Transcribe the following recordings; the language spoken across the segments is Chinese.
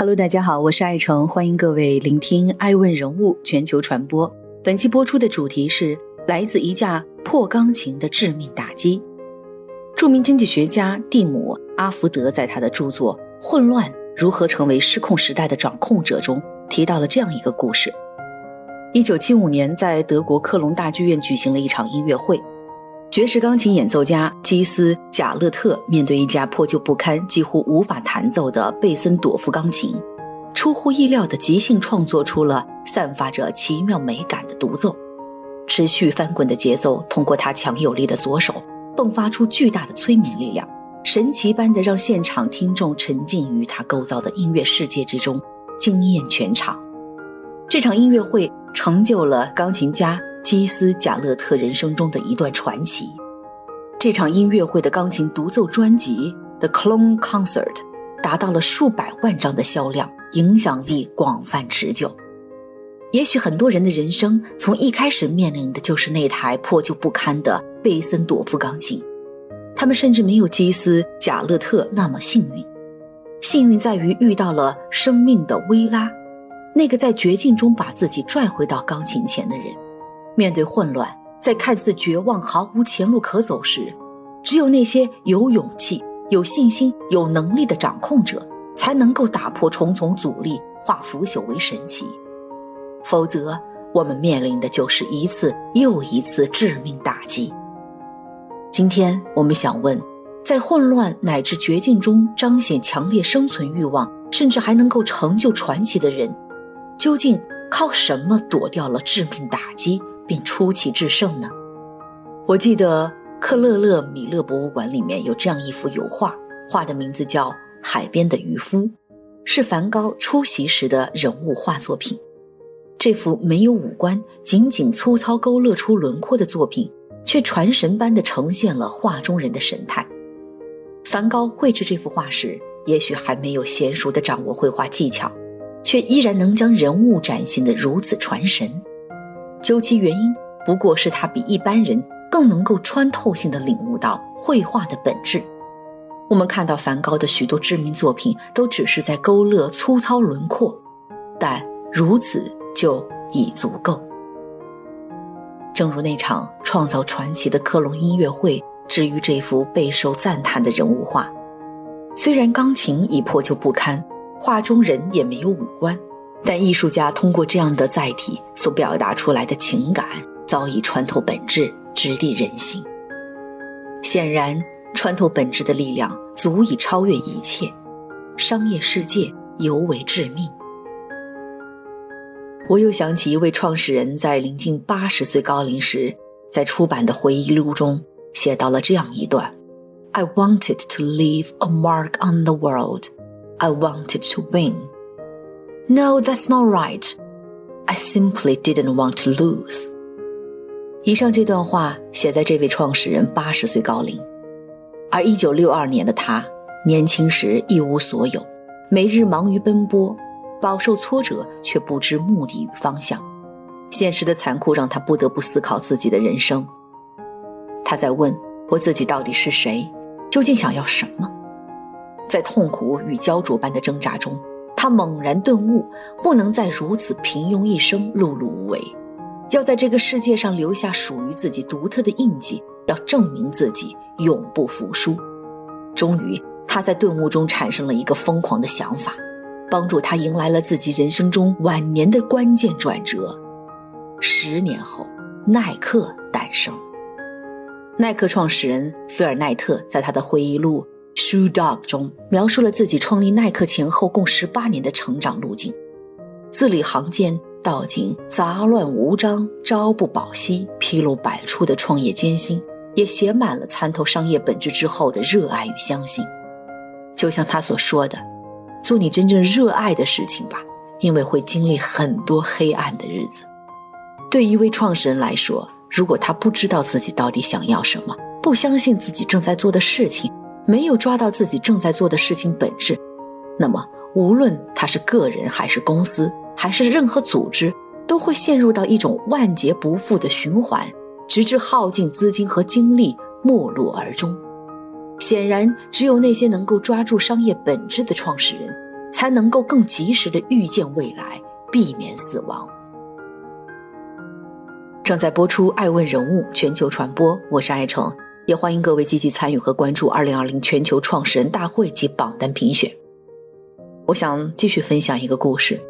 Hello，大家好，我是爱成，欢迎各位聆听《爱问人物全球传播》。本期播出的主题是来自一架破钢琴的致命打击。著名经济学家蒂姆·阿福德在他的著作《混乱：如何成为失控时代的掌控者》中提到了这样一个故事：一九七五年，在德国科隆大剧院举行了一场音乐会。爵士钢琴演奏家基斯·贾勒特面对一架破旧不堪、几乎无法弹奏的贝森朵夫钢琴，出乎意料的即兴创作出了散发着奇妙美感的独奏。持续翻滚的节奏通过他强有力的左手迸发出巨大的催眠力量，神奇般的让现场听众沉浸于他构造的音乐世界之中，惊艳全场。这场音乐会成就了钢琴家。基斯·贾勒特人生中的一段传奇。这场音乐会的钢琴独奏专辑《The Clone Concert》达到了数百万张的销量，影响力广泛持久。也许很多人的人生从一开始面临的就是那台破旧不堪的贝森朵夫钢琴，他们甚至没有基斯·贾勒特那么幸运。幸运在于遇到了生命的薇拉，那个在绝境中把自己拽回到钢琴前的人。面对混乱，在看似绝望、毫无前路可走时，只有那些有勇气、有信心、有能力的掌控者，才能够打破重重阻力，化腐朽为神奇。否则，我们面临的就是一次又一次致命打击。今天，我们想问：在混乱乃至绝境中彰显强烈生存欲望，甚至还能够成就传奇的人，究竟靠什么躲掉了致命打击？并出奇制胜呢？我记得克勒勒米勒博物馆里面有这样一幅油画，画的名字叫《海边的渔夫》，是梵高出席时的人物画作品。这幅没有五官、仅仅粗糙勾勒出轮廓的作品，却传神般的呈现了画中人的神态。梵高绘制这幅画时，也许还没有娴熟的掌握绘画技巧，却依然能将人物展现得如此传神。究其原因，不过是他比一般人更能够穿透性的领悟到绘画的本质。我们看到梵高的许多知名作品，都只是在勾勒粗糙轮廓，但如此就已足够。正如那场创造传奇的科隆音乐会，至于这幅备受赞叹的人物画，虽然钢琴已破旧不堪，画中人也没有五官。但艺术家通过这样的载体所表达出来的情感，早已穿透本质，直抵人心。显然，穿透本质的力量足以超越一切，商业世界尤为致命。我又想起一位创始人在临近八十岁高龄时，在出版的回忆录中写到了这样一段：“I wanted to leave a mark on the world. I wanted to win.” No, that's not right. I simply didn't want to lose. 以上这段话写在这位创始人八十岁高龄，而一九六二年的他年轻时一无所有，每日忙于奔波，饱受挫折却不知目的与方向。现实的残酷让他不得不思考自己的人生。他在问我自己到底是谁，究竟想要什么？在痛苦与焦灼般的挣扎中。他猛然顿悟，不能再如此平庸一生，碌碌无为，要在这个世界上留下属于自己独特的印记，要证明自己永不服输。终于，他在顿悟中产生了一个疯狂的想法，帮助他迎来了自己人生中晚年的关键转折。十年后，耐克诞生。耐克创始人菲尔奈特在他的回忆录。Shoe Dog 中描述了自己创立耐克前后共十八年的成长路径，字里行间道尽杂乱无章、朝不保夕、纰漏百出的创业艰辛，也写满了参透商业本质之后的热爱与相信。就像他所说的：“做你真正热爱的事情吧，因为会经历很多黑暗的日子。对一位创始人来说，如果他不知道自己到底想要什么，不相信自己正在做的事情，没有抓到自己正在做的事情本质，那么无论他是个人还是公司还是任何组织，都会陷入到一种万劫不复的循环，直至耗尽资金和精力，没落而终。显然，只有那些能够抓住商业本质的创始人，才能够更及时地预见未来，避免死亡。正在播出《爱问人物》全球传播，我是爱成，也欢迎各位积极参与和关注2020全球创始人大会及榜单评选。我想继续分享一个故事，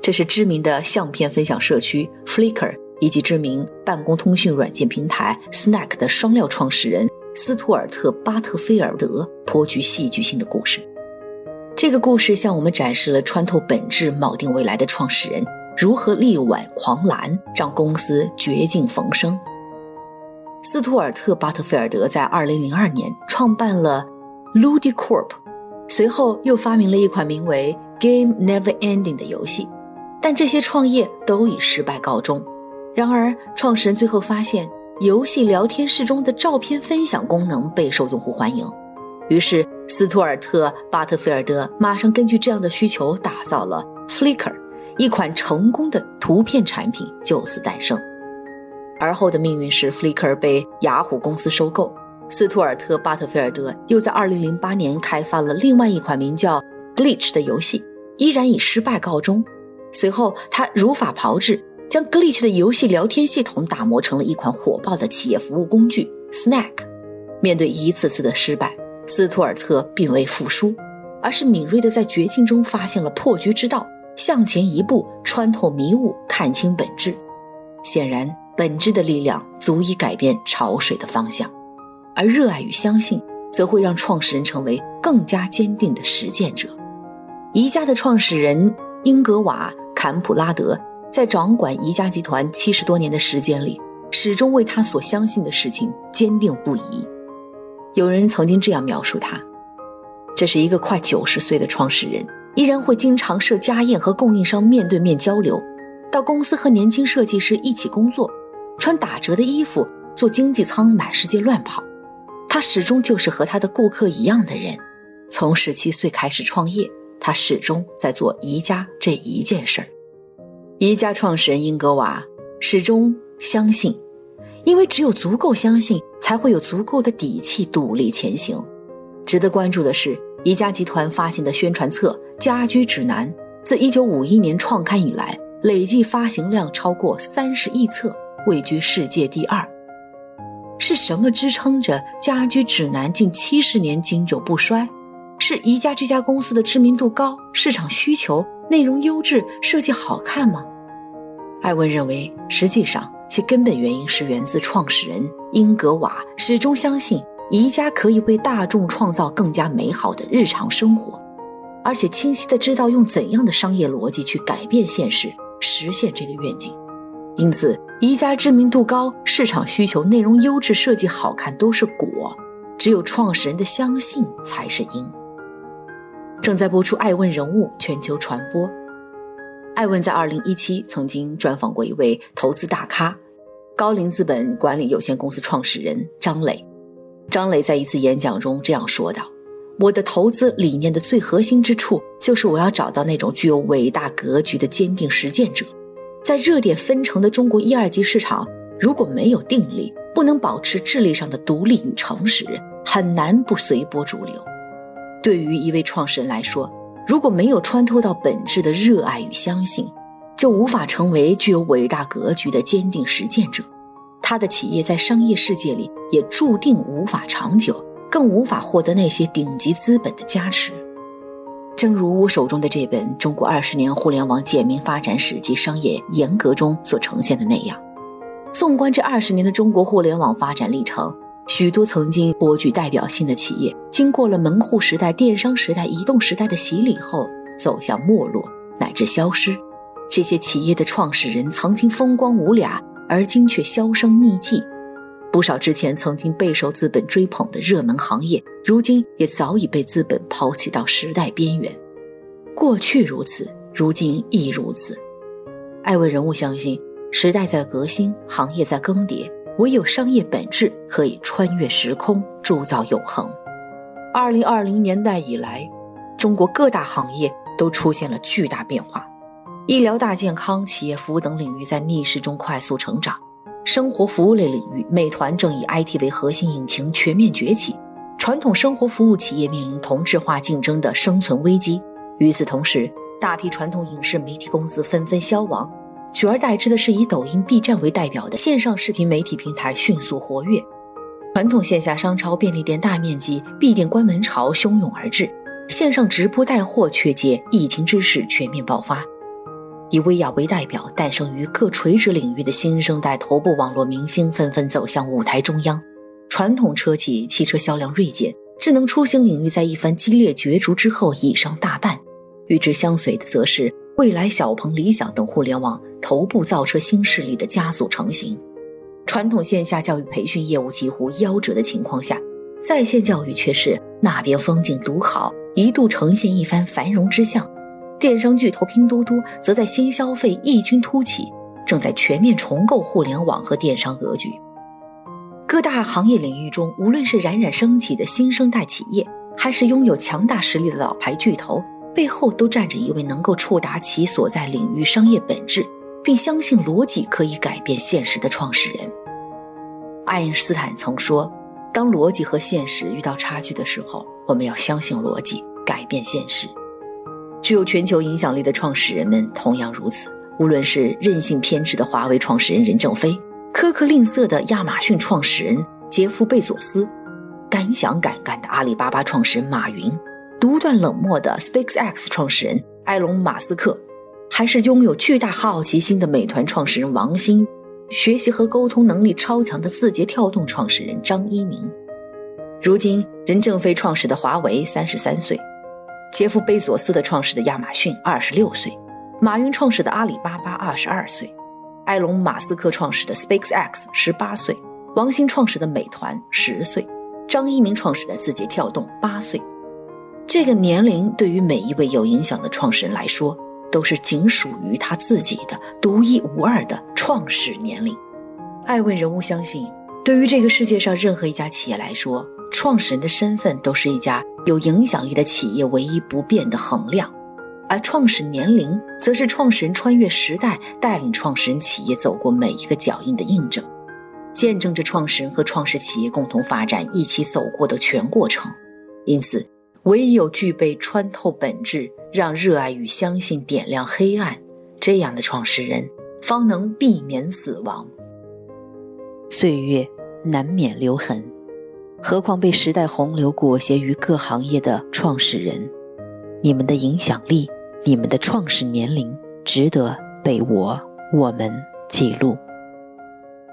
这是知名的相片分享社区 Flickr 以及知名办公通讯软件平台 Snack 的双料创始人。斯图尔特·巴特菲尔德颇具戏剧性的故事。这个故事向我们展示了穿透本质、锚定未来的创始人如何力挽狂澜，让公司绝境逢生。斯图尔特·巴特菲尔德在2002年创办了 Ludicorp，随后又发明了一款名为 Game Never Ending 的游戏，但这些创业都以失败告终。然而，创始人最后发现。游戏聊天室中的照片分享功能备受用户欢迎，于是斯图尔特·巴特菲尔德马上根据这样的需求打造了 Flickr，一款成功的图片产品就此诞生。而后的命运是 Flickr 被雅虎公司收购，斯图尔特·巴特菲尔德又在2008年开发了另外一款名叫 Glitch 的游戏，依然以失败告终。随后他如法炮制。将 Glitch 的游戏聊天系统打磨成了一款火爆的企业服务工具 Snack。面对一次次的失败，斯图尔特并未服输，而是敏锐地在绝境中发现了破局之道，向前一步，穿透迷雾，看清本质。显然，本质的力量足以改变潮水的方向，而热爱与相信则会让创始人成为更加坚定的实践者。宜家的创始人英格瓦·坎普拉德。在掌管宜家集团七十多年的时间里，始终为他所相信的事情坚定不移。有人曾经这样描述他：这是一个快九十岁的创始人，依然会经常设家宴和供应商面对面交流，到公司和年轻设计师一起工作，穿打折的衣服，坐经济舱满世界乱跑。他始终就是和他的顾客一样的人。从十七岁开始创业，他始终在做宜家这一件事儿。宜家创始人英格瓦始终相信，因为只有足够相信，才会有足够的底气独立前行。值得关注的是，宜家集团发行的宣传册《家居指南》自1951年创刊以来，累计发行量超过30亿册，位居世界第二。是什么支撑着《家居指南》近七十年经久不衰？是宜家这家公司的知名度高，市场需求？内容优质，设计好看吗？艾文认为，实际上其根本原因是源自创始人英格瓦始终相信宜家可以为大众创造更加美好的日常生活，而且清晰的知道用怎样的商业逻辑去改变现实，实现这个愿景。因此，宜家知名度高、市场需求、内容优质、设计好看都是果，只有创始人的相信才是因。正在播出《爱问人物》全球传播。爱问在2017曾经专访过一位投资大咖，高瓴资本管理有限公司创始人张磊。张磊在一次演讲中这样说道：“我的投资理念的最核心之处，就是我要找到那种具有伟大格局的坚定实践者。在热点纷呈的中国一二级市场，如果没有定力，不能保持智力上的独立与诚实，很难不随波逐流。”对于一位创始人来说，如果没有穿透到本质的热爱与相信，就无法成为具有伟大格局的坚定实践者。他的企业在商业世界里也注定无法长久，更无法获得那些顶级资本的加持。正如我手中的这本《中国二十年互联网简明发展史及商业严格》中所呈现的那样，纵观这二十年的中国互联网发展历程。许多曾经颇具代表性的企业，经过了门户时代、电商时代、移动时代的洗礼后，走向没落乃至消失。这些企业的创始人曾经风光无俩，而今却销声匿迹。不少之前曾经备受资本追捧的热门行业，如今也早已被资本抛弃到时代边缘。过去如此，如今亦如此。爱问人物相信，时代在革新，行业在更迭，唯有商业本质可以穿越时空，铸造永恒。二零二零年代以来，中国各大行业都出现了巨大变化，医疗大健康、企业服务等领域在逆势中快速成长。生活服务类领域，美团正以 IT 为核心引擎全面崛起，传统生活服务企业面临同质化竞争的生存危机。与此同时，大批传统影视媒体公司纷纷消亡，取而代之的是以抖音、B 站为代表的线上视频媒体平台迅速活跃。传统线下商超、便利店大面积闭店关门潮汹涌而至，线上直播带货却借疫情之势全面爆发。以薇娅为代表，诞生于各垂直领域的新生代头部网络明星纷纷走向舞台中央。传统车企汽车销量锐减，智能出行领域在一番激烈角逐之后已上大半。与之相随的，则是蔚来、小鹏、理想等互联网头部造车新势力的加速成型。传统线下教育培训业务几乎夭折的情况下，在线教育却是那边风景独好，一度呈现一番繁荣之象。电商巨头拼多多则在新消费异军突起，正在全面重构互联网和电商格局。各大行业领域中，无论是冉冉升起的新生代企业，还是拥有强大实力的老牌巨头，背后都站着一位能够触达其所在领域商业本质，并相信逻辑可以改变现实的创始人。爱因斯坦曾说：“当逻辑和现实遇到差距的时候，我们要相信逻辑，改变现实。”具有全球影响力的创始人们同样如此。无论是任性偏执的华为创始人任正非，苛刻吝啬的亚马逊创始人杰夫·贝佐斯，敢想敢干的阿里巴巴创始人马云，独断冷漠的 SpaceX 创始人埃隆·马斯克，还是拥有巨大好奇心的美团创始人王兴，学习和沟通能力超强的字节跳动创始人张一鸣。如今，任正非创始的华为三十三岁。杰夫·贝佐斯的创始的亚马逊二十六岁，马云创始的阿里巴巴二十二岁，埃隆·马斯克创始的 SpaceX 十八岁，王兴创始的美团十岁，张一鸣创始的字节跳动八岁。这个年龄对于每一位有影响的创始人来说，都是仅属于他自己的独一无二的创始年龄。爱问人物相信，对于这个世界上任何一家企业来说，创始人的身份都是一家。有影响力的企业唯一不变的衡量，而创始年龄则是创始人穿越时代、带领创始人企业走过每一个脚印的印证，见证着创始人和创始企业共同发展、一起走过的全过程。因此，唯有具备穿透本质、让热爱与相信点亮黑暗这样的创始人，方能避免死亡。岁月难免留痕。何况被时代洪流裹挟于各行业的创始人，你们的影响力，你们的创始年龄，值得被我我们记录。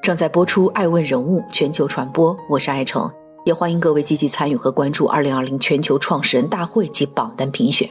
正在播出《爱问人物》全球传播，我是爱成，也欢迎各位积极参与和关注二零二零全球创始人大会及榜单评选。